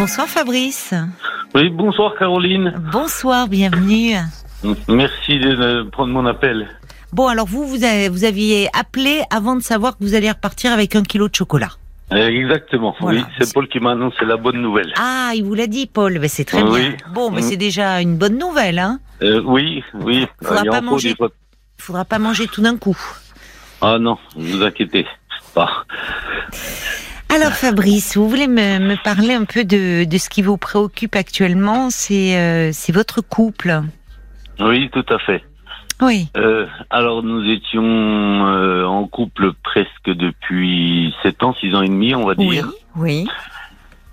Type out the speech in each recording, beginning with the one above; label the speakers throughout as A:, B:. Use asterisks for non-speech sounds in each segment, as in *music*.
A: Bonsoir Fabrice.
B: Oui, bonsoir Caroline.
A: Bonsoir, bienvenue.
B: Merci de prendre mon appel.
A: Bon, alors vous, vous, avez, vous aviez appelé avant de savoir que vous alliez repartir avec un kilo de chocolat.
B: Exactement,
A: Voilà.
B: oui, c'est Paul qui m'a annoncé la bonne nouvelle.
A: Ah, il vous l'a dit, Paul. Ben, c'est très
B: Oui.
A: bien. Bon, mais
B: Mm.
A: c'est déjà une bonne nouvelle. Hein.
B: Euh, oui, oui,
A: Faudra
B: il y a
A: pas manger. faudra pas manger tout d'un coup.
B: Ah non, ne vous inquiétez pas.
A: Alors Fabrice, vous voulez me, me parler un peu de, de ce qui vous préoccupe actuellement? C'est euh, c'est votre couple.
B: Oui, tout à fait.
A: Oui.
B: Euh, alors nous étions euh, en couple presque depuis 7 ans, 6 ans et demi, on va
A: Oui.
B: dire.
A: Oui.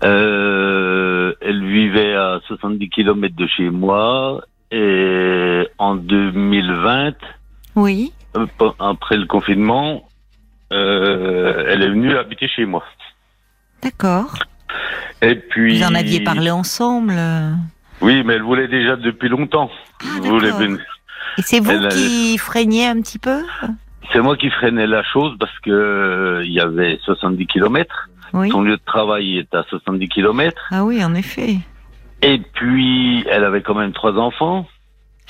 B: Euh, elle vivait à 70 km de chez moi et en 2020,
A: Oui.
B: après le confinement, euh, elle est venue habiter chez moi.
A: D'accord.
B: Et puis.
A: Vous en aviez parlé ensemble.
B: Oui, mais elle voulait déjà depuis longtemps.
A: Ah,
B: voulait.
A: Et c'est vous
B: Elle a-
A: qui freiniez un petit peu
B: C'est moi qui freinais la chose parce que euh, il y avait 70 km.
A: Oui.
B: Son lieu de travail est à 70 km.
A: Ah oui, en effet.
B: Et puis, elle avait quand même trois enfants.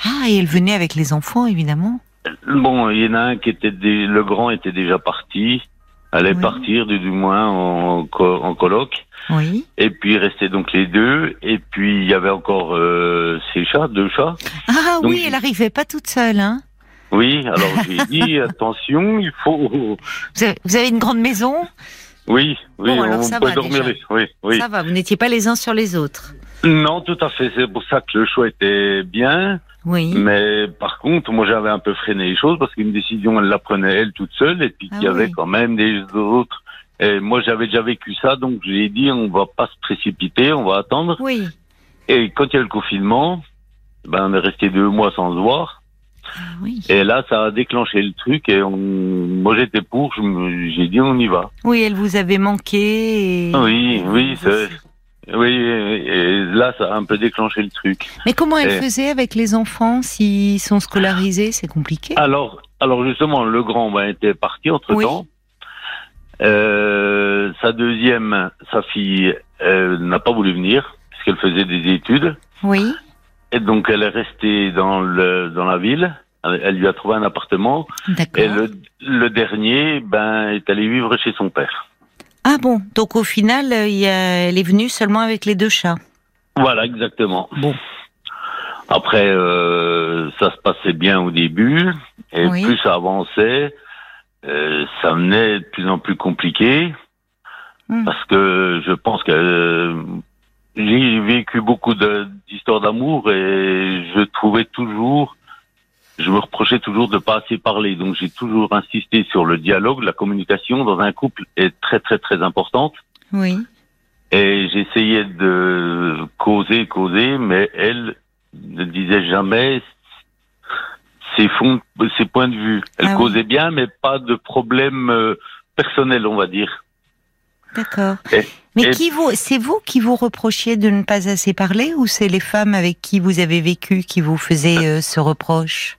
A: Ah, et elle venait avec les enfants, évidemment.
B: Bon, il y en a un qui était dé- le grand était déjà parti. Allait
A: Oui.
B: partir, du, du moins en, en coloc.
A: Oui.
B: Et puis il restait donc les deux. Et puis il y avait encore euh, ses chats, deux chats.
A: Ah
B: Donc,
A: oui, elle arrivait pas toute seule, hein
B: Oui, alors j'ai dit *laughs* attention, il faut.
A: vous avez, vous avez une grande maison?
B: Oui, oui,
A: Bon,
B: on
A: ça
B: peut
A: va,
B: dormir. Oui, oui.
A: Ça va, vous n'étiez pas les uns sur les autres.
B: Non, tout à fait. C'est pour ça que le choix était bien.
A: Oui.
B: Mais par contre, moi, j'avais un peu freiné les choses parce qu'une décision, elle la prenait elle toute seule et puis
A: Ah
B: qu'il y avait quand même des autres. Et moi, j'avais déjà vécu ça, donc j'ai dit, on va pas se précipiter, on va attendre.
A: Oui.
B: Et quand il y a eu le confinement, ben, on est resté deux mois sans se voir.
A: Ah oui.
B: Et là, ça a déclenché le truc et on... moi, j'étais pour, j'ai dit, on y va.
A: Oui, elle vous avait manqué. et-
B: Oui, oui. Oui, et là, ça a un peu déclenché le truc.
A: Mais comment elle
B: Et-
A: faisait avec les enfants s'ils sont scolarisés? C'est compliqué.
B: Alors, alors justement, le grand ben, était parti entre temps. Euh, sa deuxième, sa fille, n'a pas voulu venir parce qu'elle faisait des études
A: Oui.
B: Et donc elle est restée dans le dans la ville. Elle elle lui a trouvé un appartement
A: D'accord.
B: et le, le dernier, ben, est allé vivre chez son père.
A: Ah bon, donc au final, euh, il y a- elle est venue seulement avec les deux chats.
B: Voilà, exactement.
A: Bon.
B: Après, euh, ça se passait bien au début et
A: Oui.
B: plus ça avançait, euh, ça venait de plus en plus compliqué.
A: Hmm.
B: parce que je pense que euh, j'ai vécu beaucoup d'histoires d'amour et je trouvais toujours, je me reprochais toujours de pas assez parler. Donc j'ai toujours insisté sur le dialogue, la communication dans un couple est très très très importante.
A: Oui.
B: Et j'essayais de causer, causer, mais elle ne disait jamais ses fonds, ses points de vue. Elle
A: Ah oui.
B: causait bien, mais pas de problème euh, personnel, on va dire.
A: D'accord. Mais
B: et-
A: qui vous, c'est vous qui vous reprochiez de ne pas assez parler ou c'est les femmes avec qui vous avez vécu qui vous faisaient euh, ce reproche?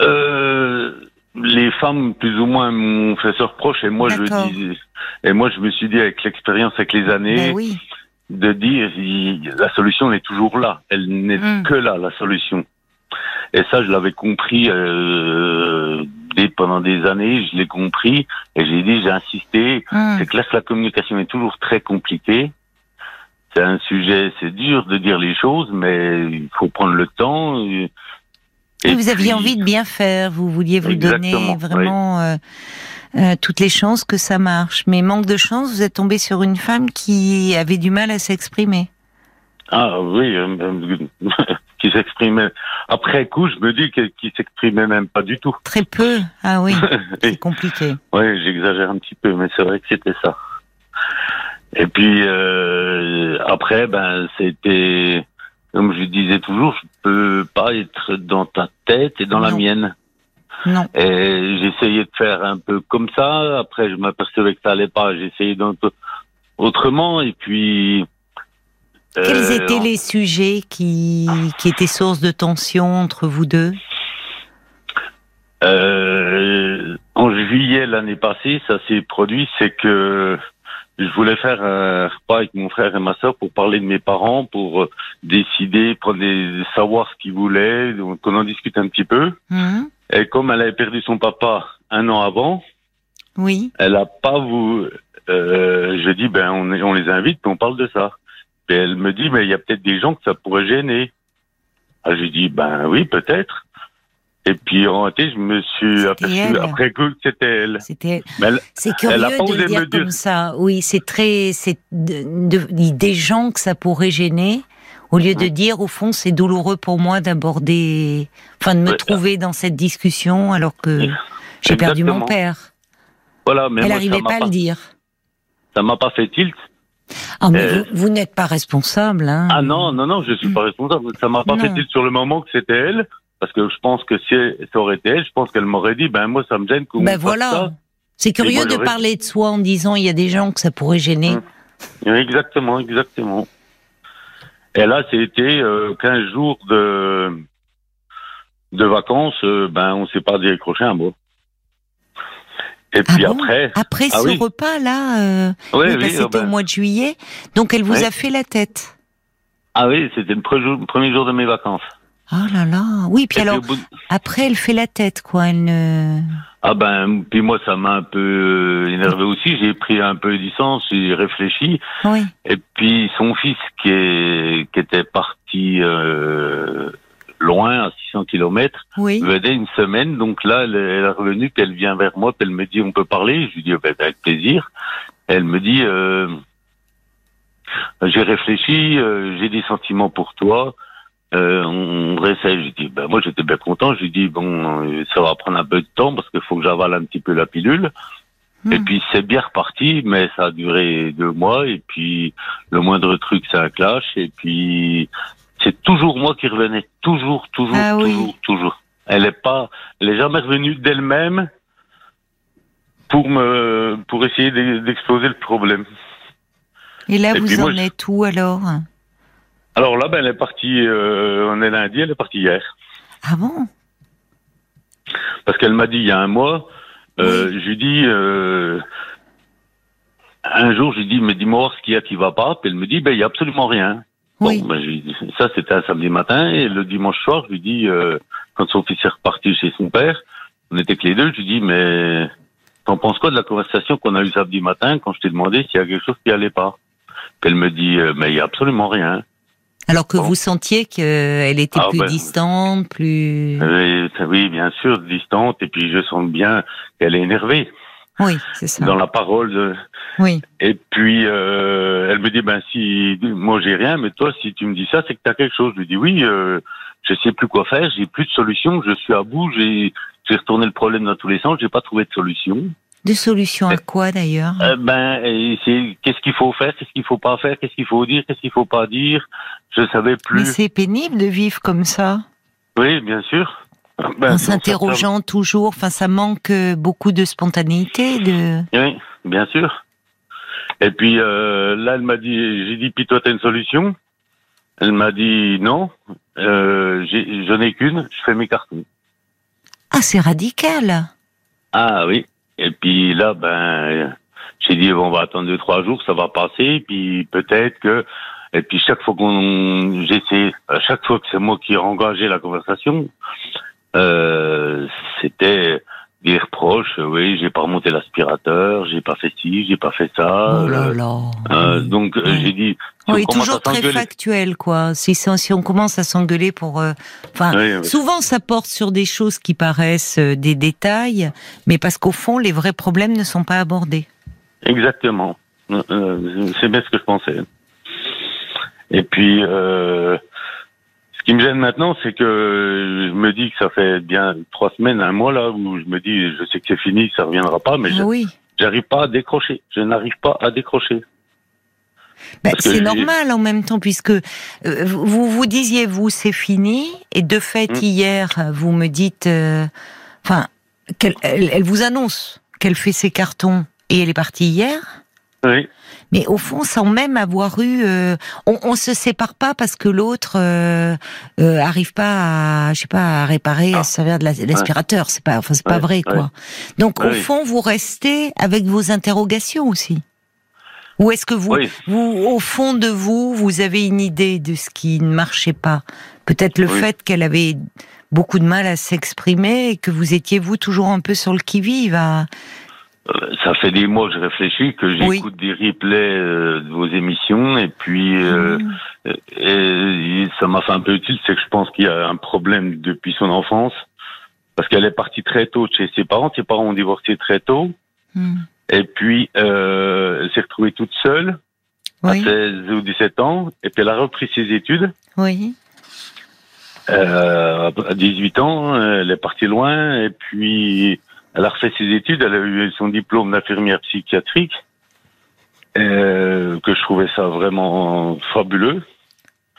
B: Euh, les femmes, plus ou moins, m'ont fait ce reproche et moi, je dis, et moi, je me suis dit, avec l'expérience, avec les années,
A: Ben oui.
B: de dire, il- la solution est toujours là. Elle n'est
A: Mm.
B: que là, la solution. Et ça, je l'avais compris euh, dès, pendant des années, je l'ai compris et j'ai dit, j'ai insisté.
A: Hum.
B: C'est que là, la communication est toujours très compliquée. C'est un sujet, c'est dur de dire les choses, mais il faut prendre le temps. Et,
A: Et vous aviez
B: puis-
A: envie de bien faire, vous vouliez vous donner vraiment euh, euh, toutes les chances que ça marche. Mais manque de chance, vous êtes tombé sur une femme qui avait du mal à s'exprimer.
B: Ah oui, euh, euh, qui s'exprimait. Après coup, je me dis qu'il s'exprimait même pas du tout.
A: Très peu. Ah *laughs* oui, c'est compliqué.
B: Oui, j'exagère un petit peu, mais c'est vrai que c'était ça. Et puis euh, après, ben c'était comme je disais toujours, je peux pas être dans ta tête et dans la mienne.
A: Non.
B: Et j'essayais de faire un peu comme ça. Après, je m'apercevais que ça allait pas. J'essayais d'un peu autrement. Et puis.
A: Quels
B: euh,
A: étaient les sujets qui, qui étaient source de tension entre vous deux
B: Euh, en juillet l'année passée, ça s'est produit, c'est que je voulais faire un repas avec mon frère et ma soeur pour parler de mes parents, pour euh, décider, prendre des, savoir ce qu'ils voulaient, donc qu'on en discute un petit peu.
A: Mhm.
B: Et comme elle avait perdu son papa un an avant,
A: Oui.
B: elle a pas voulu. Euh, je dis ben on, on les invite, puis on parle de ça. Et elle me dit mais il y a peut-être des gens que ça pourrait gêner. Ah, j'ai dit ben oui peut-être. Et puis en réalité je me suis aperçu
A: elle.
B: après coup que c'était elle.
A: C'était. C'est
B: Elle a
A: curieux
B: pas
A: de le
B: me
A: dire comme ça. Oui, c'est très, c'est de- de- des gens que ça pourrait gêner, au lieu de dire au fond c'est douloureux pour moi d'aborder, enfin de me
B: Ouais.
A: trouver dans cette discussion alors que j'ai perdu mon père.
B: Voilà, mais
A: Elle n'arrivait pas à le dire.
B: Ça m'a pas fait tilt.
A: Ah mais
B: Euh,
A: vous, vous n'êtes pas responsable, hein.
B: Ah non, non, non, je suis pas responsable. Ça m'a pas
A: Non.
B: fait tilt sur le moment que c'était elle. Parce que je pense que si ça aurait été elle, je pense qu'elle m'aurait dit, ben moi ça me gêne
A: Ben voilà. C'est curieux
B: moi,
A: de parler de soi en disant il y a des gens que ça pourrait gêner.
B: Hum. Exactement, exactement. Et là, c'était euh, 15 jours de de vacances, euh, ben on s'est pas décroché un mot. Et
A: Ah
B: puis
A: bon
B: après,
A: Après
B: Ah
A: ce
B: oui.
A: repas là, euh,
B: oui,
A: oui,
B: oui,
A: bah,
B: ah
A: c'était
B: ben,
A: au mois de juillet, donc elle vous a fait la tête.
B: ah oui, c'était le premier jour de mes vacances.
A: Oh là là, oui. Puis
B: Et puis
A: alors
B: au bout de-
A: après elle fait la tête quoi. Elle ne.
B: Ah ben, puis moi ça m'a un peu euh, énervé aussi. J'ai pris un peu de distance, j'ai réfléchi.
A: Oui.
B: Et puis son fils qui est qui était parti euh, loin à 600 kilomètres
A: Oui.
B: venait une semaine. Donc là, elle, elle est revenue, puis elle vient vers moi, puis elle me dit on peut parler? Je lui dis ben, avec plaisir. Elle me dit euh, j'ai réfléchi, euh, j'ai des sentiments pour toi. Euh, on réessaye. Je dis ben moi j'étais bien content. Je lui dis bon ça va prendre un peu de temps parce qu'il faut que j'avale un petit peu la pilule. Et
A: Hmm.
B: puis c'est bien reparti, mais ça a duré deux mois. Et puis le moindre truc, c'est un clash. Et puis c'est toujours moi qui revenais, toujours, toujours,
A: Ah oui.
B: toujours, toujours. Elle est pas, elle est jamais revenue d'elle-même pour me, pour essayer d'e- d'exploser le problème.
A: Et là
B: Et
A: vous
B: moi,
A: en êtes où alors?
B: Alors là, ben elle est partie, euh, on est lundi, elle est partie hier,
A: Ah bon?
B: Parce qu'elle m'a dit il y a un mois. Euh, Je lui dis. Euh, un jour, je lui dis, mais dis-moi ce qu'il y a qui va pas. Puis elle me dit, ben, il y a absolument rien.
A: Oui.
B: Bon, ben, je lui dis- ça, c'était un samedi matin. Et le dimanche soir, je lui dis, euh, quand son fils est reparti chez son père, on était que les deux, je lui dis, mais t'en penses quoi de la conversation qu'on a eue samedi matin quand je t'ai demandé s'il y a quelque chose qui allait pas? Puis elle me dit, euh, mais il y a absolument rien.
A: Alors que
B: Bon.
A: vous sentiez qu'elle était
B: Ah
A: plus
B: ben.
A: distante, plus.
B: Oui, bien sûr, distante. Et puis je sens bien qu'elle est énervée
A: Oui, c'est ça.
B: dans la parole. de-
A: Oui.
B: Et puis euh, elle me dit ben si moi j'ai rien, mais toi si tu me dis ça, c'est que tu as quelque chose. Je lui dis oui, euh, je sais plus quoi faire, j'ai plus de solution, je suis à bout, j'ai retourné le problème dans tous les sens, j'ai pas trouvé de solution.
A: De solution à quoi d'ailleurs
B: Euh, ben c'est qu'est-ce qu'il faut faire, qu'est-ce qu'il faut pas faire, qu'est-ce qu'il faut dire, qu'est-ce qu'il faut pas dire. Je savais
A: Mais
B: plus.
A: c'est pénible de vivre comme ça,
B: Oui, bien sûr. Ben,
A: en s'interrogeant toujours. Enfin, ça manque euh, beaucoup de spontanéité. De.
B: Oui, bien sûr. Et puis euh, là, elle m'a dit, j'ai dit, puis toi, t'as une solution? Elle m'a dit non, euh, je n'ai qu'une, je fais mes cartons.
A: Ah, c'est radical.
B: Ah oui. Et puis là, ben, j'ai dit, bon, on va attendre deux, trois jours, ça va passer, puis peut-être que... Et puis chaque fois qu'on... J'essaie, chaque fois que c'est moi qui ai engagé la conversation, euh, c'était des reproches, oui, j'ai pas remonté l'aspirateur, j'ai pas fait ci, j'ai pas fait ça.
A: oh là
B: euh,
A: là.
B: euh, donc j'ai dit... si on
A: Oui,
B: commence
A: toujours très factuel, quoi. Si, on commence à s'engueuler pour, enfin,
B: oui.
A: souvent ça porte sur des choses qui paraissent euh, des détails, mais parce qu'au fond, les vrais problèmes ne sont pas abordés.
B: Exactement. C'est bien ce que je pensais. Et puis, euh, ce qui me gêne maintenant, c'est que je me dis que ça fait bien trois semaines, un mois là, où je me dis, je sais que c'est fini, ça reviendra pas, mais
A: Ah oui.
B: j'arrive pas à décrocher. Je n'arrive pas à décrocher.
A: Ben, c'est normal en même temps, puisque euh, vous vous disiez, vous, c'est fini, et de fait,
B: Mm.
A: hier, vous me dites, euh, enfin, qu'elle elle, elle vous annonce qu'elle fait ses cartons, et elle est partie hier?
B: Oui,
A: Mais au fond, sans même avoir eu, euh, on, on se sépare pas parce que l'autre euh, euh, arrive pas à, je sais pas, à réparer, à
B: Ah.
A: se servir de la- de l'aspirateur. C'est pas, enfin, c'est pas vrai, quoi. Donc, au fond, vous restez avec vos interrogations aussi. Ou est-ce que vous, vous, au fond de vous, vous avez une idée de ce qui ne marchait pas? Peut-être le fait qu'elle avait beaucoup de mal à s'exprimer et que vous étiez vous toujours un peu sur le qui-vive. À...
B: Euh, ça fait des mois que je réfléchis, que j'écoute des replays euh, de vos émissions et puis euh, mmh. et ça m'a fait un peu utile, c'est que je pense qu'il y a un problème depuis son enfance parce qu'elle est partie très tôt de chez ses parents. Ses parents ont divorcé très tôt. Mmh. Et puis, euh, elle s'est retrouvée toute seule à 16 ou 17 ans. Et puis, elle a repris ses études.
A: Oui.
B: Euh, à 18 ans, elle est partie loin. Et puis, elle a refait ses études. Elle a eu son diplôme d'infirmière psychiatrique. Euh, que je trouvais ça vraiment fabuleux.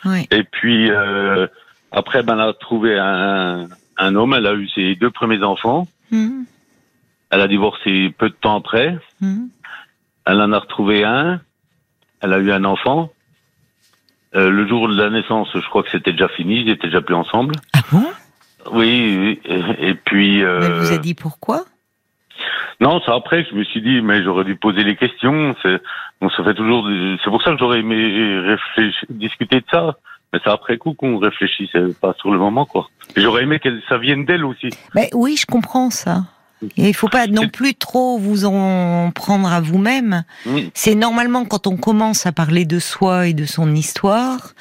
A: Oui.
B: Et puis, euh, après, ben, elle a trouvé un, un homme. Elle a eu ses deux premiers enfants. Mmh. Elle a divorcé peu de temps après. Mhm. Elle en a retrouvé un. Elle a eu un enfant. Euh, le jour de la naissance, je crois que c'était déjà fini. Ils étaient déjà plus ensemble.
A: Ah bon?
B: Oui. Et, puis. Euh...
A: Elle vous a dit pourquoi?
B: Non, c'est après que je me suis dit, mais j'aurais dû poser les questions. C'est, on se fait toujours. C'est pour ça que j'aurais aimé réfléchir, discuter de ça. Mais c'est après coup qu'on réfléchit, c'est pas sur le moment, quoi. J'aurais aimé que ça vienne d'elle aussi.
A: Mais oui, je comprends ça. Et il faut pas non plus trop vous en prendre à vous-même. C'est normalement quand on commence à parler de soi et de son histoire,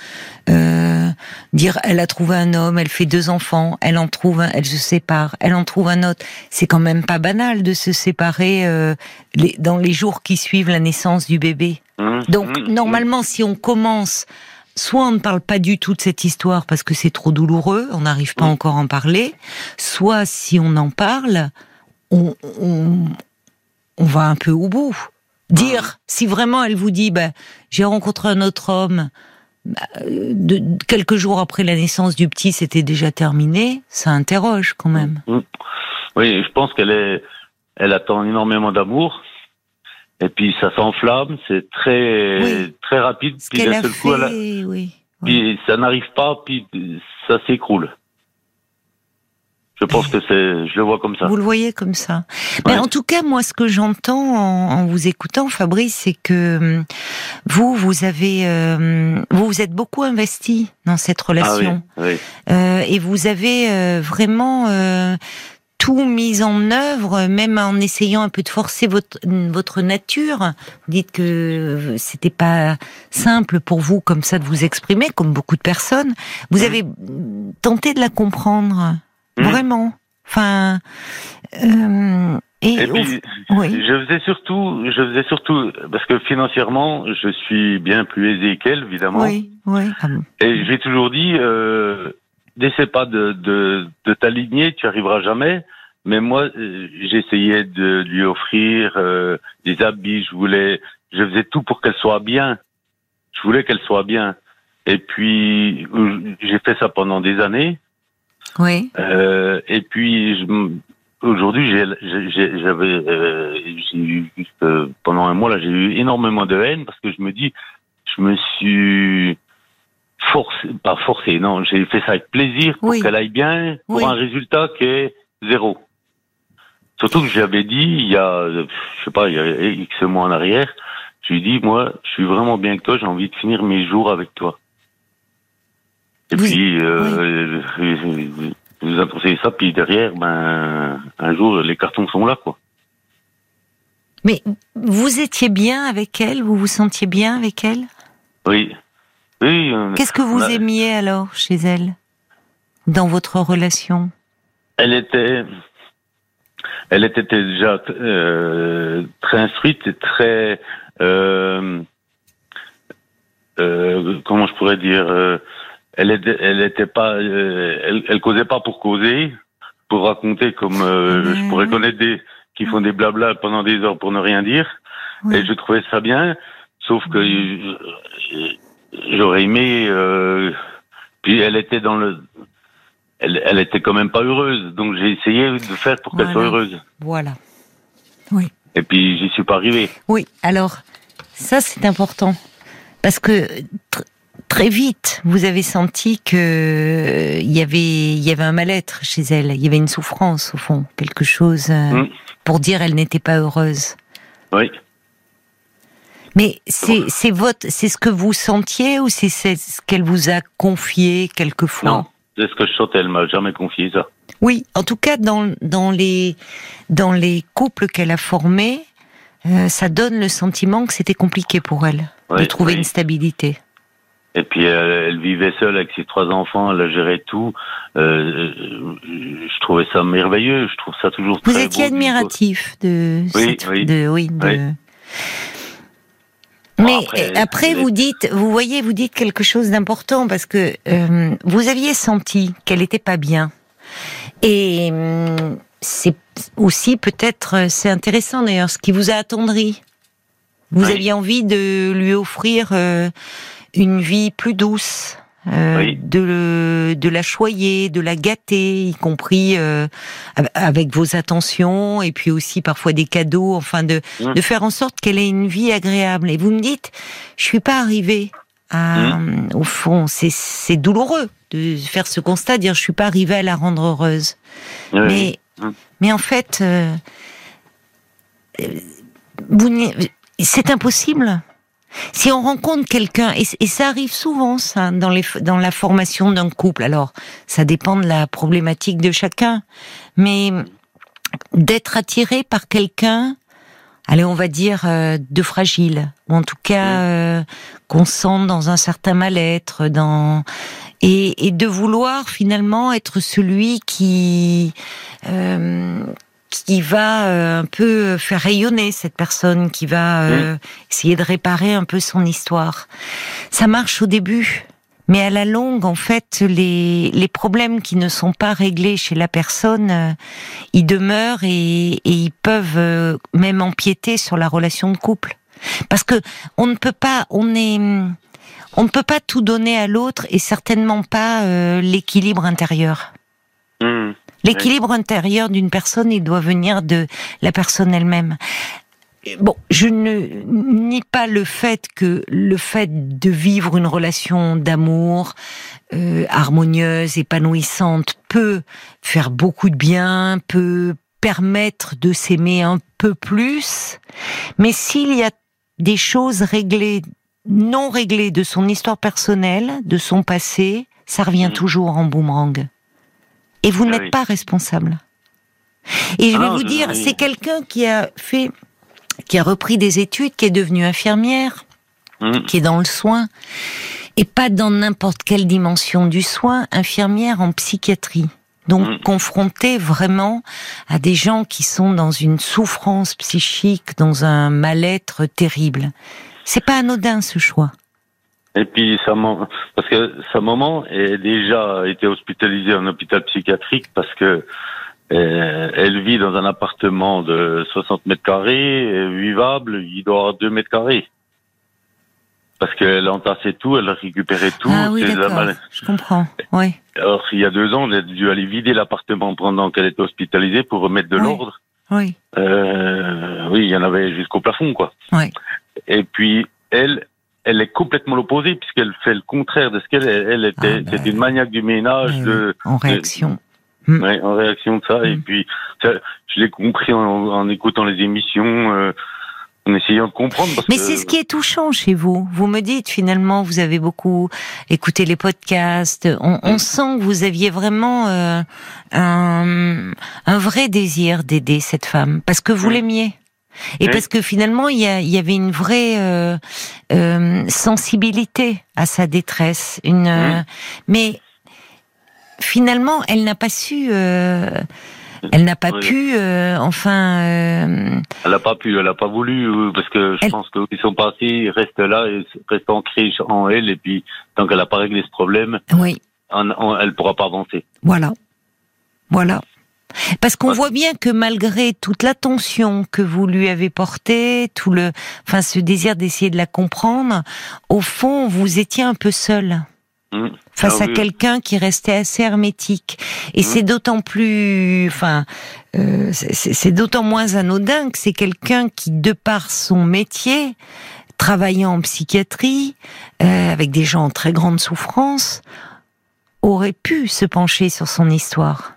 A: euh, dire elle a trouvé un homme, elle fait deux enfants, elle en trouve un, elle se sépare, elle en trouve un autre. C'est quand même pas banal de se séparer euh, les, dans les jours qui suivent la naissance du bébé.
B: Mmh.
A: Donc
B: Mmh.
A: normalement, si on commence soit on ne parle pas du tout de cette histoire parce que c'est trop douloureux, on n'arrive pas
B: Mmh.
A: encore à en parler, soit si on en parle, on, on, on va un peu au bout. Dire, si vraiment elle vous dit, bah, j'ai rencontré un autre homme, bah, de, quelques jours après la naissance du petit, c'était déjà terminé, ça interroge quand même.
B: Mmh. Oui, je pense qu'elle est, elle attend énormément d'amour. Et puis ça s'enflamme, c'est très
A: Oui.
B: très rapide.
A: Ce
B: Puis d'un seul
A: fait,
B: coup, elle a-
A: oui. oui.
B: puis ça n'arrive pas, puis ça s'écroule. Je pense que c'est, je le vois comme ça.
A: Vous le voyez comme ça. Mais
B: Ouais.
A: en tout cas, moi, ce que j'entends en, en vous écoutant, Fabrice, c'est que hum, vous, vous avez, euh, vous vous êtes beaucoup investi dans cette
B: Ah oui,
A: relation,
B: oui.
A: Euh, et vous avez euh, vraiment euh, tout mis en œuvre, même en essayant un peu de forcer votre votre nature. Vous dites que c'était pas simple pour vous comme ça de vous exprimer, comme beaucoup de personnes. Vous avez tenté de la comprendre,
B: Mhm.
A: vraiment. Enfin, euh, et,
B: Et puis,
A: oui.
B: je faisais surtout, je faisais surtout, parce que financièrement, je suis bien plus aisé qu'elle, évidemment.
A: oui, oui.
B: Et j'ai toujours dit, euh, n'essaie pas de, de, de t'aligner, tu arriveras jamais. Mais moi, euh, j'essayais de lui offrir euh, des habits, je voulais, je faisais tout pour qu'elle soit bien. Je voulais qu'elle soit bien. Et puis, euh, j'ai fait ça pendant des années.
A: Oui.
B: Euh, et puis, aujourd'hui, j'ai- j'ai- j'ai- j'avais, euh, eu euh, pendant un mois là, j'ai eu énormément de haine parce que je me dis, je me suis forcé, pas forcé, non, j'ai fait ça avec plaisir pour
A: Oui.
B: qu'elle aille bien, pour
A: Oui.
B: un résultat qui est zéro. Surtout que j'avais dit il y a, je sais pas, il y a X mois en arrière, je lui ai dit, moi, je suis vraiment bien avec toi, j'ai envie de finir mes jours avec toi. Et
A: Vous-
B: puis, euh, euh, vous a conseillé ça, puis derrière, ben, un jour, les cartons sont là, quoi.
A: Mais vous étiez bien avec elle Vous vous sentiez bien avec elle?
B: Oui. Oui. euh,
A: Qu'est-ce que vous
B: a-
A: aimiez alors chez elle? Dans votre relation?
B: Elle était, elle était déjà euh, très instruite et très, euh, euh, comment je pourrais dire, euh, elle était, elle était pas, euh, elle, elle causait pas pour causer, pour raconter comme euh,
A: Mhm.
B: je pourrais connaître des qui font des blabla pendant des heures pour ne rien dire.
A: Oui.
B: Et je trouvais ça bien, sauf que j'aurais aimé. Euh, puis elle était dans le, elle, elle était quand même pas heureuse, donc j'ai essayé de faire pour qu'elle
A: Voilà.
B: soit heureuse.
A: Voilà. Oui.
B: Et puis j'y suis pas arrivé.
A: Oui, alors, ça c'est important. Parce que très vite, vous avez senti que euh, il y avait, il y avait un mal-être chez elle. Il y avait une souffrance, au fond. Quelque chose euh,
B: Mm.
A: pour dire elle n'était pas heureuse.
B: Oui.
A: Mais c'est c'est votre c'est ce que vous sentiez ou c'est ce qu'elle vous a confié quelquefois?
B: Non, c'est ce que je sentais. Elle m'a jamais confié ça.
A: Oui, en tout cas dans dans les dans les couples qu'elle a formés, euh, ça donne le sentiment que c'était compliqué pour elle de trouver une stabilité.
B: Et puis elle, vivait seule avec ses trois enfants, elle géré tout. Euh, je trouvais ça merveilleux, je trouve ça toujours
A: Vous
B: très
A: étiez admiratif de,
B: oui,
A: oui. de oui de... Mais après, vous dites, vous voyez, vous dites quelque chose d'important parce que euh, vous aviez senti qu'elle était pas bien. Et c'est aussi peut-être, c'est intéressant d'ailleurs, ce qui vous a attendri. Vous aviez envie de lui offrir euh, une vie plus douce, euh, de, de la choyer, de la gâter, y compris euh, avec vos attentions et puis aussi parfois des cadeaux, enfin de, mmh. de faire en sorte qu'elle ait une vie agréable. Et vous me dites, je suis pas arrivée à, mmh. au fond, c'est douloureux de faire ce constat, dire je suis pas arrivée à la rendre heureuse. Mais, mmh. mais en fait, euh, c'est impossible. Si on rencontre quelqu'un, et, ça arrive souvent, ça, dans, les, dans la formation d'un couple, alors ça dépend de la problématique de chacun, mais d'être attiré par quelqu'un, allez, on va dire, euh, de fragile, ou en tout cas euh, qu'on sent dans un certain mal-être, dans et, et, de vouloir finalement être celui qui euh, qui va euh, un peu faire rayonner cette personne, qui va euh, essayer de réparer un peu son histoire. Ça marche au début, mais à la longue, en fait, les, les problèmes qui ne sont pas réglés chez la personne, euh, ils demeurent et, et, ils peuvent même empiéter sur la relation de couple. Parce que on ne peut pas, on est, on ne peut pas tout donner à l'autre et certainement pas l'équilibre intérieur. Mmh. L'équilibre intérieur d'une personne, il doit venir de la personne elle-même. Bon, je ne nie pas le fait que le fait de vivre une relation d'amour euh, harmonieuse, épanouissante, peut faire beaucoup de bien, peut permettre de s'aimer un peu plus. Mais s'il y a des choses réglées, non réglées de son histoire personnelle, de son passé, ça revient mmh. toujours en boomerang. Et vous ah n'êtes pas responsable. Et je vais vous dire, c'est quelqu'un qui a fait, qui a repris des études, qui est devenu infirmière, mmh. qui est dans le soin, et pas dans n'importe quelle dimension du soin, infirmière en psychiatrie. Donc mmh. confrontée vraiment à des gens qui sont dans une souffrance psychique, dans un mal-être terrible. C'est pas anodin ce choix.
B: Et puis sa maman, parce que sa maman est déjà été hospitalisée en hôpital psychiatrique parce que euh, elle vit dans un appartement de 60 mètres carrés, vivable, il doit avoir 2 mètres carrés. Parce qu'elle entassait tout, elle a récupéré tout.
A: Ah oui, d'accord, je comprends, oui.
B: Alors, il y a deux ans, elle a dû aller vider l'appartement pendant qu'elle était hospitalisée pour remettre de l'ordre.
A: Oui.
B: Euh, oui, il y en avait jusqu'au plafond, quoi.
A: Oui.
B: Et puis, elle, elle est complètement l'opposé puisqu'elle fait le contraire de ce qu'elle elle était. Ah, c'est une maniaque du ménage. De,
A: en réaction.
B: Hmm. en réaction de ça. Et hmm. puis, je l'ai compris en, écoutant les émissions. Euh, en essayant de comprendre.
A: Mais c'est ce qui est touchant chez vous. Vous me dites finalement, vous avez beaucoup écouté les podcasts. On, on hmm. sent que vous aviez vraiment euh, un, un, vrai désir d'aider cette femme parce que vous l'aimiez. Et parce que finalement, il y, avait une vraie euh, euh, sensibilité à sa détresse. Une, euh, mais finalement, elle n'a pas su. elle n'a pas pu, enfin.
B: Elle n'a pas pu, elle n'a pas voulu, parce que je pense qu'ils sont passés, restent là, et restent ancrés en elle, et puis tant qu'elle n'a pas réglé ce problème,
A: oui.
B: elle ne pourra pas avancer.
A: Voilà. Voilà. Parce qu'on voit bien que malgré toute l'attention que vous lui avez portée, tout le, enfin, ce désir d'essayer de la comprendre, au fond, vous étiez un peu seul. Mmh. Face ah à quelqu'un qui restait assez hermétique. Et mmh. c'est d'autant plus, enfin, euh, c'est d'autant moins anodin que c'est quelqu'un qui, de par son métier, travaillant en psychiatrie, euh, avec des gens en très grande souffrance, aurait pu se pencher sur son histoire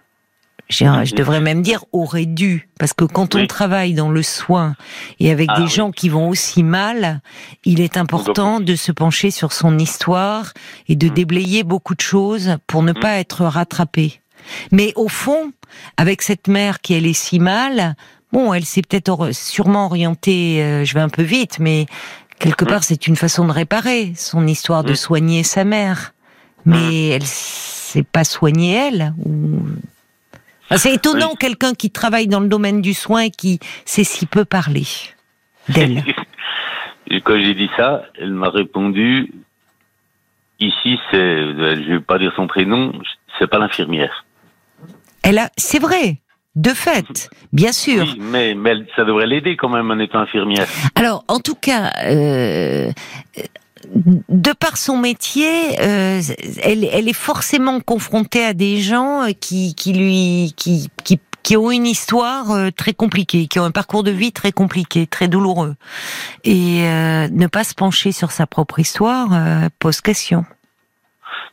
A: je devrais même dire aurait dû, parce que quand on travaille dans le soin et avec ah des gens qui vont aussi mal, il est important de se pencher sur son histoire et de mm. déblayer beaucoup de choses pour ne mm. pas être rattrapé. Mais au fond, avec cette mère qui elle est si mal, bon, elle s'est peut-être sûrement orientée, euh, je vais un peu vite, mais quelque mm. part c'est une façon de réparer son histoire de soigner sa mère. Mais elle s'est pas soignée elle. Ou... Ah, c'est étonnant quelqu'un qui travaille dans le domaine du soin et qui sait si peu parler d'elle. *laughs*
B: quand j'ai dit ça, elle m'a répondu ici c'est je vais pas dire son prénom, c'est pas l'infirmière.
A: Elle a c'est vrai. De fait, bien sûr.
B: Oui, mais, mais ça devrait l'aider quand même en étant infirmière.
A: Alors, en tout cas, euh, de par son métier, euh, elle, est forcément confrontée à des gens euh, qui, qui lui, qui, qui, ont une histoire euh, très compliquée, qui ont un parcours de vie très compliqué, très douloureux. Et ne pas se pencher sur sa propre histoire pose question.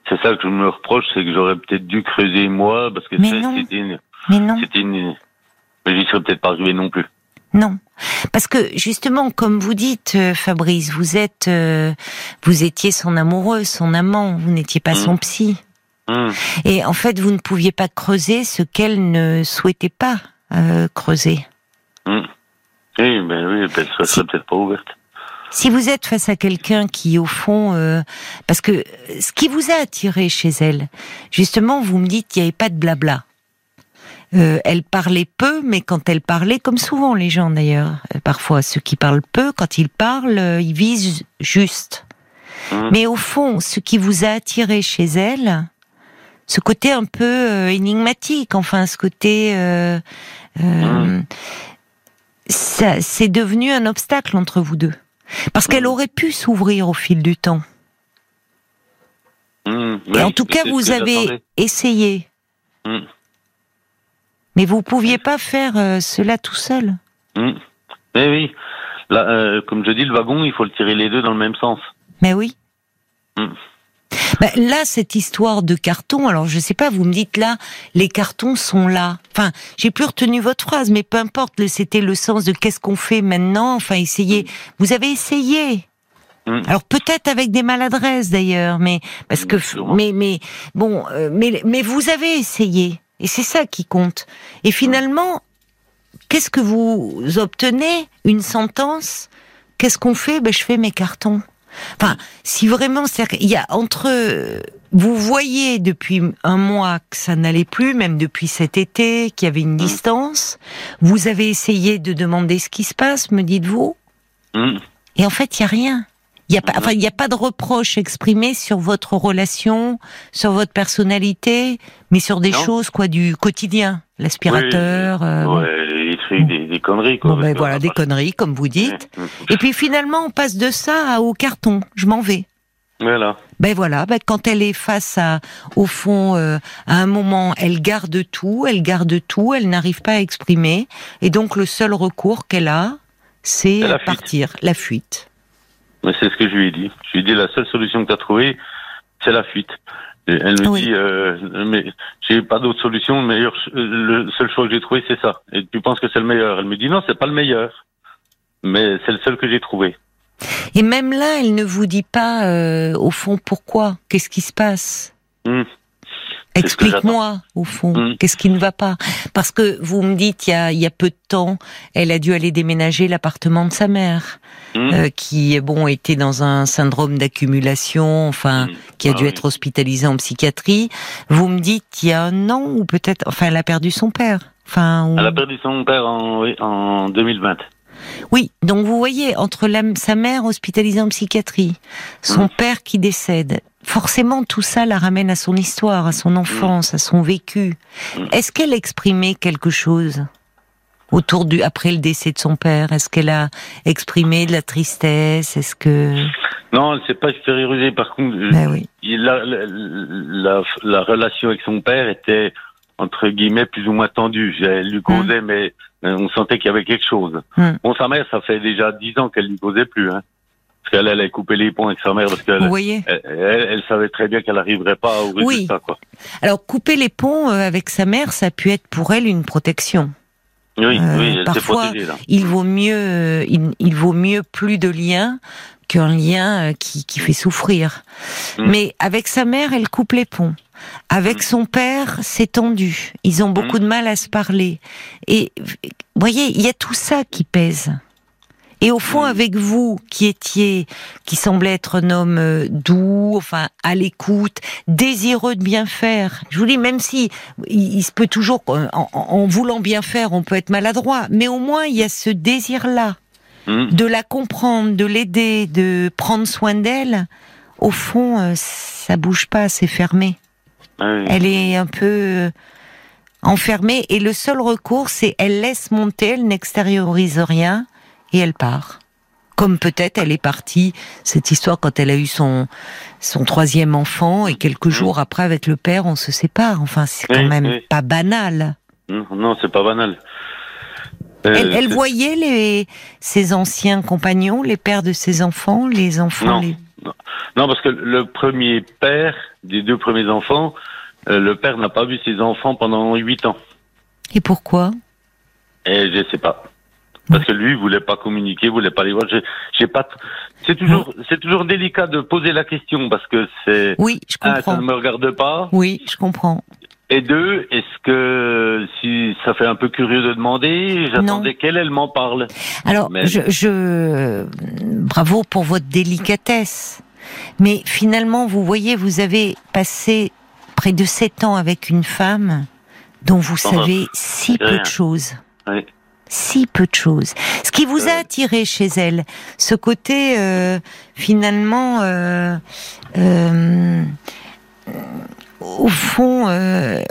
B: C'est ça que je me reproche, c'est que j'aurais peut-être dû creuser moi, parce que c'était une,
A: mais non.
B: Une, mais j'y serais peut-être pas arrivé non plus.
A: Non, parce que justement, comme vous dites, euh, Fabrice, vous êtes, euh, vous étiez son amoureux, son amant, vous n'étiez pas son mmh. psy. Mmh. Et en fait, vous ne pouviez pas creuser ce qu'elle ne souhaitait pas euh, creuser.
B: Mmh. Oui, ben oui, elle serait peut-être pas ouverte.
A: Si vous êtes face à quelqu'un qui, au fond, parce que ce qui vous a attiré chez elle, justement, vous me dites qu'il n'y avait pas de blabla. Euh, elle parlait peu, mais quand elle parlait, comme souvent les gens d'ailleurs, euh, parfois ceux qui parlent peu, quand ils parlent, euh, ils visent juste. Mmh. Mais au fond, ce qui vous a attiré chez elle, ce côté un peu énigmatique, enfin ce côté, mmh. ça, c'est devenu un obstacle entre vous deux, parce qu'elle mmh. aurait pu s'ouvrir au fil du temps. Et en tout cas, vous avez essayé. Mais vous pouviez pas faire euh, cela tout seul.
B: Mais eh oui, Là, euh, comme je dis, le wagon, il faut le tirer les deux dans le même sens.
A: Mais oui. Mm. Ben, là, cette histoire de carton, alors je sais pas, vous me dites là, les cartons sont là. Enfin, j'ai plus retenu votre phrase, mais peu importe, c'était le sens de qu'est-ce qu'on fait maintenant. Enfin, essayez. Vous avez essayé. Mm. Alors peut-être avec des maladresses d'ailleurs, mais parce que, mais mais bon, euh, mais mais vous avez essayé. Et c'est ça qui compte. Et finalement, qu'est-ce que vous obtenez Une sentence Qu'est-ce qu'on fait ben, Je fais mes cartons. Enfin, si vraiment, il y a entre vous voyez depuis un mois que ça n'allait plus, même depuis cet été, qu'il y avait une mmh. distance. Vous avez essayé de demander ce qui se passe, me dites-vous. Mmh. Et en fait, il y a rien. Il n'y a pas, enfin, il n'y a pas de reproche exprimé sur votre relation, sur votre personnalité, mais sur des choses quoi du quotidien, l'aspirateur.
B: Euh, ouais, des, des, conneries quoi.
A: ben, voilà, des conneries comme vous dites. Et puis finalement, on passe de ça au carton. Je m'en vais.
B: Voilà.
A: Ben voilà, ben quand elle est face à, au fond, euh, à un moment, elle garde tout, elle garde tout, elle n'arrive pas à exprimer, et donc le seul recours qu'elle a, c'est partir, la fuite.
B: C'est ce que je lui ai dit. Je lui ai dit la seule solution que tu as trouvée, c'est la fuite. elle me dit, euh, mais j'ai pas d'autre solution. Le meilleur, le seul choix que j'ai trouvé, c'est ça. Et tu penses que c'est le meilleur? Elle me dit non, c'est pas le meilleur, mais c'est le seul que j'ai trouvé.
A: Et même là, elle ne vous dit pas, euh, au fond, pourquoi? Qu'est-ce qui se passe? Hmm. Explique-moi, au fond, hmm. qu'est-ce qui ne va pas? Parce que vous me dites, il y a, il y a peu de temps, elle a dû aller déménager l'appartement de sa mère, hmm. euh, qui, bon, était dans un syndrome d'accumulation, enfin, hmm. qui a ah dû être hospitalisée en psychiatrie. Vous me dites, il y a un an, ou peut-être, enfin, elle a perdu son père. Enfin,
B: Elle a perdu son père en, oui, en 2020.
A: Oui, donc vous voyez, entre sa mère hospitalisée en psychiatrie, son père qui décède, forcément tout ça la ramène à son histoire, à son enfance, à son vécu. Est-ce qu'elle exprimait quelque chose autour du après le décès de son père? Est-ce qu'elle a exprimé de la tristesse? Est-ce que
B: non, elle s'est pas extériorisée. Par contre,
A: ben oui.
B: la, la, la, relation avec son père était entre guillemets plus ou moins tendue. Elle lui causait, hum. mais on sentait qu'il y avait quelque chose. Bon, sa mère, ça fait déjà dix ans qu'elle lui causait plus. Hein. Parce qu'elle, elle a coupé les ponts avec sa mère parce qu'elle elle, elle- elle savait très bien qu'elle n'arriverait pas au
A: Oui.
B: résultat, quoi.
A: Alors, couper les ponts euh, avec sa mère, ça a pu être pour elle une protection.
B: Oui,
A: Euh,
B: oui, elle
A: parfois,
B: protégée, là.
A: Il vaut mieux, euh, il, il vaut mieux plus de liens qu'un lien euh, qui, qui fait souffrir.
B: Mm.
A: Mais avec sa mère, elle coupe les ponts. Avec
B: Mm.
A: son père, c'est tendu. Ils ont beaucoup de mal à se parler. Et vous voyez, il y a tout ça qui pèse. Et au fond, avec vous, qui étiez, qui semblait être un homme euh, doux, enfin à l'écoute, désireux de bien faire. Je vous dis, même si il, il se peut toujours, en, voulant bien faire, on peut être maladroit, mais au moins il y a ce désir-là
B: Hum.
A: de la comprendre, de l'aider, de prendre soin d'elle. Au fond, euh, ça bouge pas, c'est fermé.
B: Ah oui.
A: Elle est un peu euh, enfermée et le seul recours, c'est elle laisse monter, elle n'extériorise rien et elle part. Comme peut-être elle est partie, cette histoire quand elle a eu son son troisième enfant et quelques jours après avec le père, on se sépare. Enfin, c'est quand
B: Oui,
A: même
B: oui.
A: pas banal.
B: Non, non, c'est pas banal. Euh,
A: Elle, voyait les ses anciens compagnons, les pères de ses enfants, les enfants.
B: Non.
A: les-
B: Non, parce que le premier père des deux premiers enfants, euh, le père n'a pas vu ses enfants pendant huit ans.
A: Et pourquoi?
B: Et je sais pas. Parce que lui, il voulait pas communiquer, voulait pas les voir. J'ai j'ai pas. C'est toujours, c'est toujours délicat de poser la question parce que c'est
A: Oui, je
B: un, ça
A: comprends.
B: ne me regarde pas.
A: Oui, je comprends.
B: Et deux, est-ce que si ça fait un peu curieux de demander, j'attendais qu'elle, elle m'en parle.
A: Alors,
B: Mais-
A: je, je bravo pour votre délicatesse. Mais finalement, vous voyez, vous avez passé près de sept ans avec une femme dont vous savez si peu de choses.
B: Oui.
A: Si peu de choses. Ce qui vous a
B: Euh.
A: attiré chez elle, ce côté euh, finalement, euh, euh, au fond,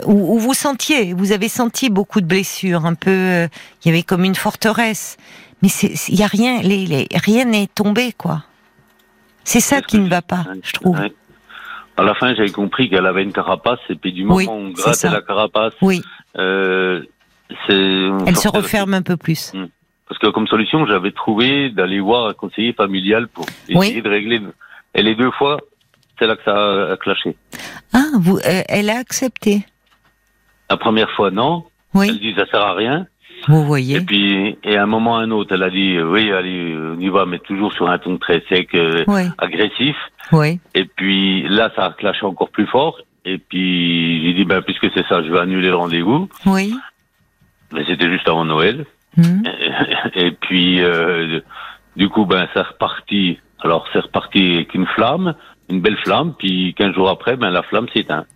A: où, où vous sentiez, vous avez senti beaucoup de blessures, un peu, il y avait comme une forteresse. Mais il y a rien, les, les- rien n'est tombé, quoi. C'est ça qui ne va pas, je trouve.
B: À la fin, j'avais compris qu'elle avait une carapace, et puis du moment
A: Oui,
B: où on grattait la carapace,
A: Oui,
B: euh,
A: elle se referme un peu plus.
B: Parce que comme solution, j'avais trouvé d'aller voir un conseiller familial pour essayer
A: Oui.
B: de régler. Et les deux fois, c'est là que ça a clashé.
A: Ah, vous, euh, elle a accepté.
B: La première fois, non. Elle
A: Oui,
B: dit ça sert à rien.
A: vous
B: Et
A: voyez.
B: puis, et à un moment, à un autre, elle a dit euh, oui, allez, on y va, mais toujours sur un ton très sec, euh,
A: Oui,
B: agressif.
A: oui.
B: Et puis là, ça a clashé encore plus fort. Et puis j'ai dit ben puisque c'est ça, je vais annuler le rendez-vous.
A: Oui.
B: Mais c'était juste avant Noël.
A: Hmm. *laughs*
B: Et puis, euh, du coup, ben, c'est reparti. Alors, c'est reparti avec une flamme, une belle flamme. Puis, 15 jours après, ben, la flamme s'éteint.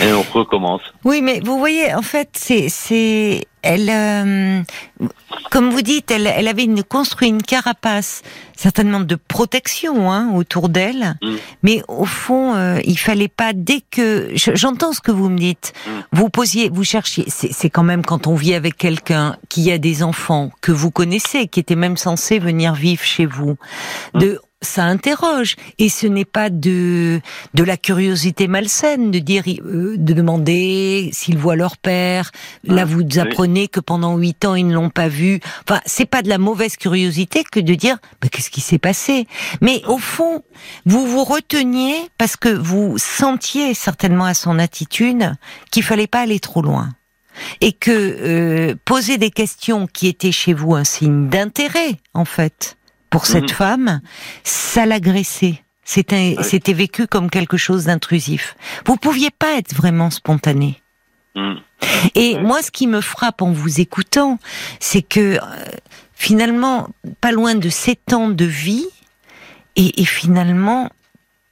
B: Et on recommence.
A: Oui, mais vous voyez, en fait, c'est, c'est, elle, euh, comme vous dites, elle, elle avait une, construit une carapace, certainement de protection, hein, autour d'elle.
B: Mm.
A: Mais au fond, euh, il fallait pas dès que, je- j'entends ce que vous me dites.
B: Mm.
A: Vous posiez, vous cherchiez. C'est, quand même quand on vit avec quelqu'un qui a des enfants que vous connaissez, qui était même censé venir vivre chez vous. De, ça interroge. Et ce n'est pas de de la curiosité malsaine de dire euh, de demander s'ils voient leur père. Là
B: Ah,
A: vous
B: oui.
A: apprenez que pendant huit ans ils ne l'ont pas vu. Enfin c'est pas de la mauvaise curiosité que de dire bah, qu'est-ce qui s'est passé? Mais au fond vous vous reteniez parce que vous sentiez certainement à son attitude qu'il fallait pas aller trop loin. Et que euh, poser des questions qui étaient chez vous un signe d'intérêt en fait pour cette
B: Mhm.
A: femme, ça l'agressait. C'était vécu comme quelque chose d'intrusif. Vous pouviez pas être vraiment spontané.
B: Mm.
A: Et moi, ce qui me frappe en vous écoutant, c'est que euh, finalement, pas loin de sept ans de vie, et, et finalement,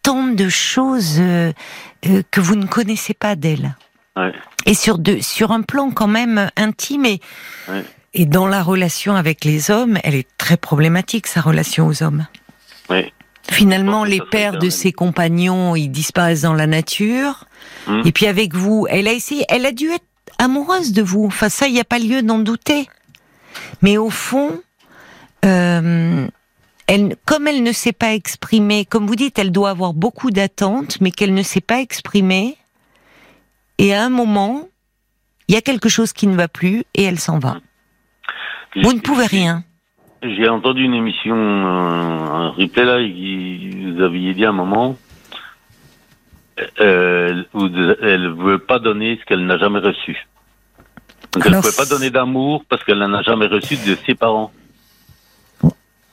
A: tant de choses euh, euh, que vous ne connaissez pas d'elle.
B: Ouais.
A: Et sur, de, sur un plan quand même intime et,
B: Ouais.
A: Et dans la relation avec les hommes, elle est très problématique, sa relation aux hommes.
B: Ouais.
A: Finalement, les pères de ses compagnons, ils disparaissent dans la nature.
B: Mm.
A: Et puis avec vous, elle a essayé, elle a dû être amoureuse de vous. Enfin, ça, il n'y a pas lieu d'en douter. Mais au fond, euh, elle, comme elle ne s'est pas exprimée, comme vous dites, elle doit avoir beaucoup d'attentes, mais qu'elle ne s'est pas exprimée. Et à un moment, il y a quelque chose qui ne va plus et elle s'en va. Vous ne pouvez rien.
B: j'ai entendu une émission, un replay là, vous aviez dit à un moment, euh, elle veut pas donner ce qu'elle n'a jamais reçu. Donc elle ne peut pas donner d'amour parce qu'elle n'en a jamais reçu de ses parents.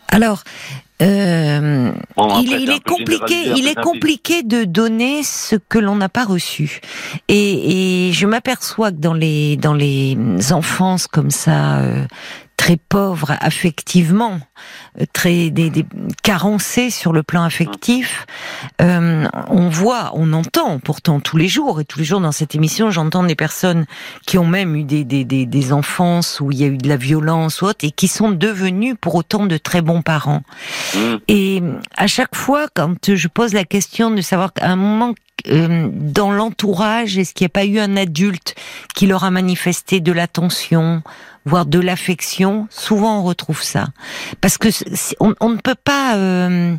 A: Alors, euh, il, est compliqué, il est compliqué de donner ce que l'on n'a pas reçu. Et, et je m'aperçois que dans les dans les enfances comme ça, euh, très pauvres affectivement, euh, très des, des carencés sur le plan affectif. Euh, on voit, on entend pourtant tous les jours et tous les jours dans cette émission, j'entends des personnes qui ont même eu des, des, des, des enfances où il y a eu de la violence ou autre et qui sont devenus pour autant de très bons parents. Mmh. Et à chaque fois, quand je pose la question de savoir qu'à un moment euh, dans l'entourage, est-ce qu'il n'y a pas eu un adulte qui leur a manifesté de l'attention, voire de l'affection, souvent on retrouve ça. Parce que on, on ne peut pas, euh,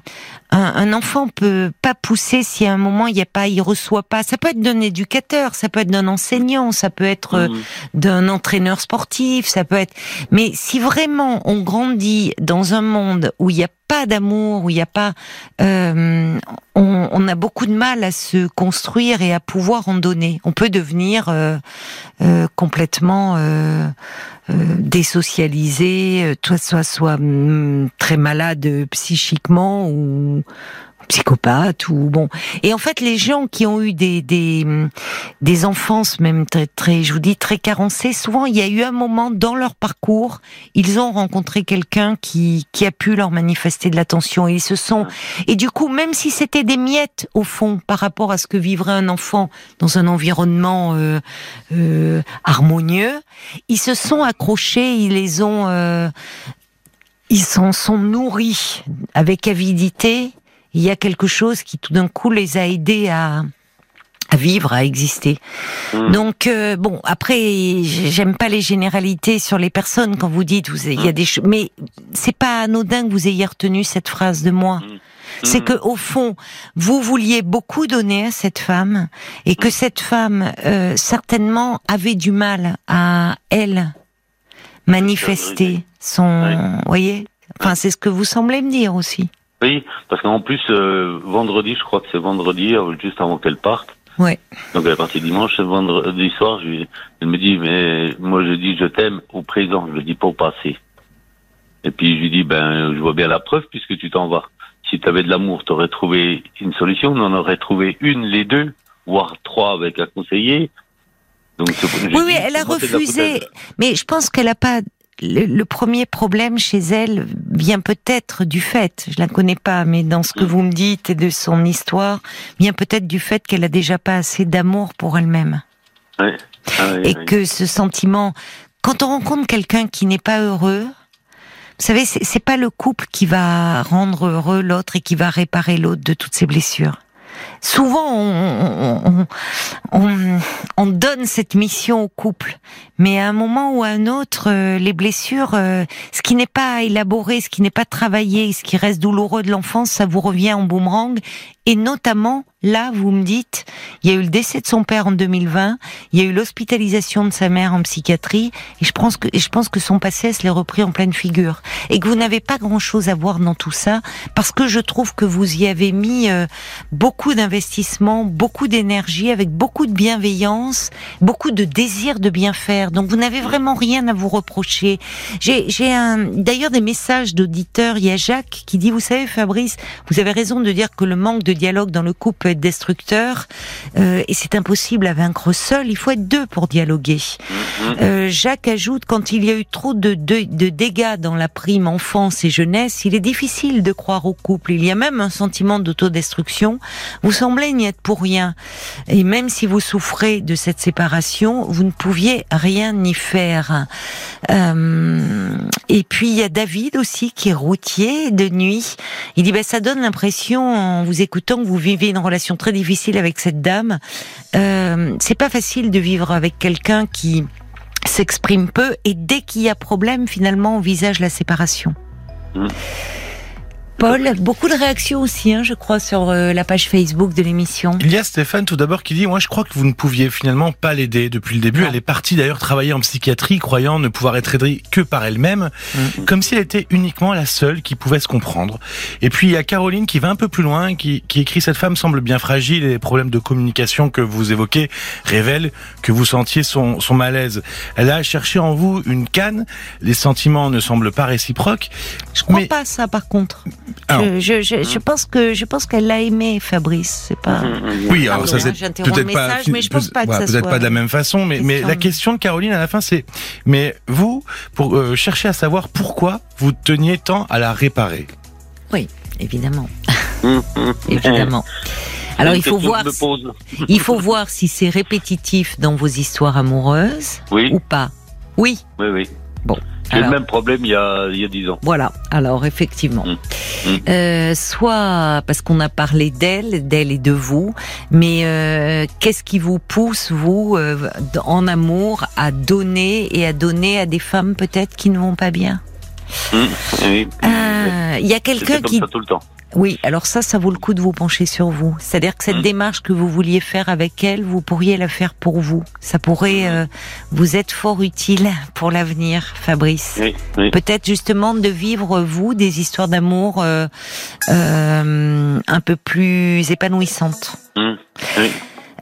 A: un, un, enfant peut pas pousser si à un moment il n'y a pas, il reçoit pas. Ça peut être d'un éducateur, ça peut être d'un enseignant, ça peut être euh, mmh. d'un entraîneur sportif, ça peut être. Mais si vraiment on grandit dans un monde où il n'y a pas d'amour, où il n'y a pas, euh, on, a beaucoup de mal à se construire et à pouvoir en donner. On peut devenir euh, euh, complètement euh, désocialisé, soit soit mm, très malade psychiquement ou psychopathe ou bon. Et en fait, les gens qui ont eu des des, des enfances même très très, je vous dis très carencées, souvent il y a eu un moment dans leur parcours, ils ont rencontré quelqu'un qui qui a pu leur manifester de l'attention. Ils se sont et du coup, même si c'était des miettes au fond par rapport à ce que vivrait un enfant dans un environnement euh, euh, harmonieux, ils se sont accrochés, ils les ont euh, ils s'en sont nourris avec avidité il y a quelque chose qui tout d'un coup les a aidés à, à vivre, à exister. Hmm. Donc euh, bon, après j'aime pas les généralités sur les personnes quand vous dites vous il y a des choses mais c'est pas anodin que vous ayez retenu cette phrase de moi. Hmm. C'est hmm. que au fond, vous vouliez beaucoup donner à cette femme et que cette femme euh, certainement avait du mal à elle manifester son, voyez? Enfin, c'est ce que vous semblez me dire aussi.
B: Oui, parce qu'en plus, euh, vendredi, je crois que c'est vendredi, euh, juste avant qu'elle parte.
A: Ouais.
B: Donc elle est partie dimanche, vendredi soir, je, elle me dit, mais moi je dis je t'aime au présent, je le dis pas au passé. Et puis je lui dis, ben je vois bien la preuve puisque tu t'en vas. Si tu avais de l'amour, tu aurais trouvé une solution, on en aurait trouvé une, les deux, voire trois avec un conseiller.
A: Donc, oui, oui, elle a refusé, mais je pense qu'elle a pas le, premier problème chez elle vient peut-être du fait, je la connais pas, mais dans ce que mm. vous me dites et de son histoire, vient peut-être du fait qu'elle a déjà pas assez d'amour pour elle-même.
B: Ah
A: et que ce sentiment, quand on rencontre quelqu'un qui n'est pas heureux, vous savez, c'est pas le couple qui va rendre heureux l'autre et qui va réparer l'autre de toutes ses blessures souvent on, on, donne cette mission au couple, mais à un moment ou à un autre, euh, les blessures, euh, ce qui n'est pas élaboré, ce qui n'est pas travaillé, ce qui reste douloureux de l'enfance, ça vous revient en boomerang, et notamment Là, vous me dites, il y a eu le décès de son père en 2020, il y a eu l'hospitalisation de sa mère en psychiatrie, et je pense que, je pense que son passé se l'est repris en pleine figure. Et que vous n'avez pas grand chose à voir dans tout ça, parce que je trouve que vous y avez mis euh, beaucoup d'investissement, beaucoup d'énergie, avec beaucoup de bienveillance, beaucoup de désir de bien faire. Donc vous n'avez vraiment rien à vous reprocher. J'ai, d'ailleurs des messages d'auditeurs. Il y a Jacques qui dit, vous savez, Fabrice, vous avez raison de dire que le manque de dialogue dans le couple destructeur euh, et c'est impossible à vaincre seul. Il faut être deux pour dialoguer. Mm-hmm. Euh, Jacques ajoute quand il y a eu trop de, de, de, dégâts dans la prime enfance et jeunesse, il est difficile de croire au couple. Il y a même un sentiment d'autodestruction. Vous semblez n'y être pour rien. Et même si vous souffrez de cette séparation, vous ne pouviez rien y faire. Euh, et puis il y a David aussi qui est routier de nuit. Il dit ben ça donne l'impression en vous écoutant que vous vivez une relation très difficile avec cette dame. Euh, c'est pas facile de vivre avec quelqu'un qui s'exprime peu et dès qu'il y a problème, finalement, on visage la séparation. Mmh. Paul, beaucoup de réactions aussi, hein, je crois, sur euh, la page Facebook de l'émission.
C: Il y a Stéphane tout d'abord qui dit, moi je crois que vous ne pouviez finalement pas l'aider depuis le début. Elle est partie d'ailleurs travailler en psychiatrie, croyant ne pouvoir être aidée que par elle-même, mm. comme si elle était uniquement la seule qui pouvait se comprendre. Et puis il y a Caroline qui va un peu plus loin, qui, qui écrit, cette femme semble bien fragile et les problèmes de communication que vous évoquez révèlent que vous sentiez son, son malaise. Elle a cherché en vous une canne, les sentiments ne semblent pas réciproques.
A: Je crois pas ça par contre. Je, je, je, pense que je pense qu'elle l'a aimé, Fabrice. C'est pas.
C: Mm, mm, mm. Oui, alors ça c'est peut-être pas,
A: mais je pense pas
C: peut-être pas de la même façon. Mais, mais la question de Caroline à la fin, c'est mais vous pour euh, chercher à savoir pourquoi vous teniez tant à la réparer.
A: Oui, évidemment, *laughs* évidemment. Alors il faut voir, si, il faut voir si c'est répétitif dans vos histoires amoureuses ou pas. Oui.
B: Oui, oui.
A: Bon.
B: J'ai le même problème il y a il y a dix ans.
A: Voilà. Alors effectivement, mm. Mm. Euh, soit parce qu'on a parlé d'elle, d'elle et de vous, mais euh, qu'est-ce qui vous pousse vous euh, en amour à donner et à donner à des femmes peut-être qui ne vont pas bien?
B: Oui.
A: Euh, il y a quelqu'un qui
B: ça tout le temps.
A: Oui, alors ça, ça vaut le coup de vous pencher sur vous. C'est-à-dire que cette mmh. démarche que vous vouliez faire avec elle, vous pourriez la faire pour vous. Ça pourrait mmh. euh, vous être fort utile pour l'avenir, Fabrice. Oui, Peut-être justement de vivre, vous, des histoires d'amour euh, euh, un peu plus épanouissantes. Mmh. Oui.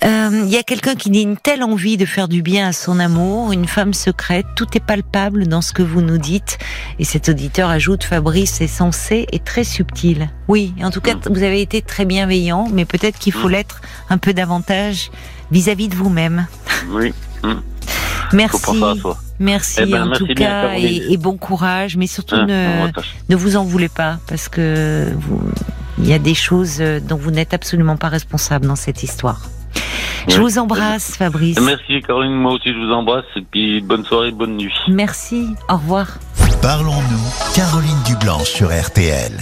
A: Il euh, y a quelqu'un qui dit une telle envie de faire du bien à son amour, une femme secrète, tout est palpable dans ce que vous nous dites. Et cet auditeur ajoute, Fabrice est sensé et très subtil. Oui, en tout cas, vous avez été très bienveillant, mais peut-être qu'il faut l'être un peu davantage vis-à-vis de vous-même.
B: Oui. *laughs*
A: Merci. Merci eh ben, en tout cas et, bon courage, mais surtout hein, ne, ne vous en voulez pas parce que vous, il y a des choses dont vous n'êtes absolument pas responsable dans cette histoire. Je vous embrasse, Fabrice.
B: Merci, Caroline. Moi aussi, je vous embrasse. Et puis, bonne soirée, bonne nuit.
A: Merci. Au revoir.
D: Parlons-nous, Caroline Dublanche sur RTL.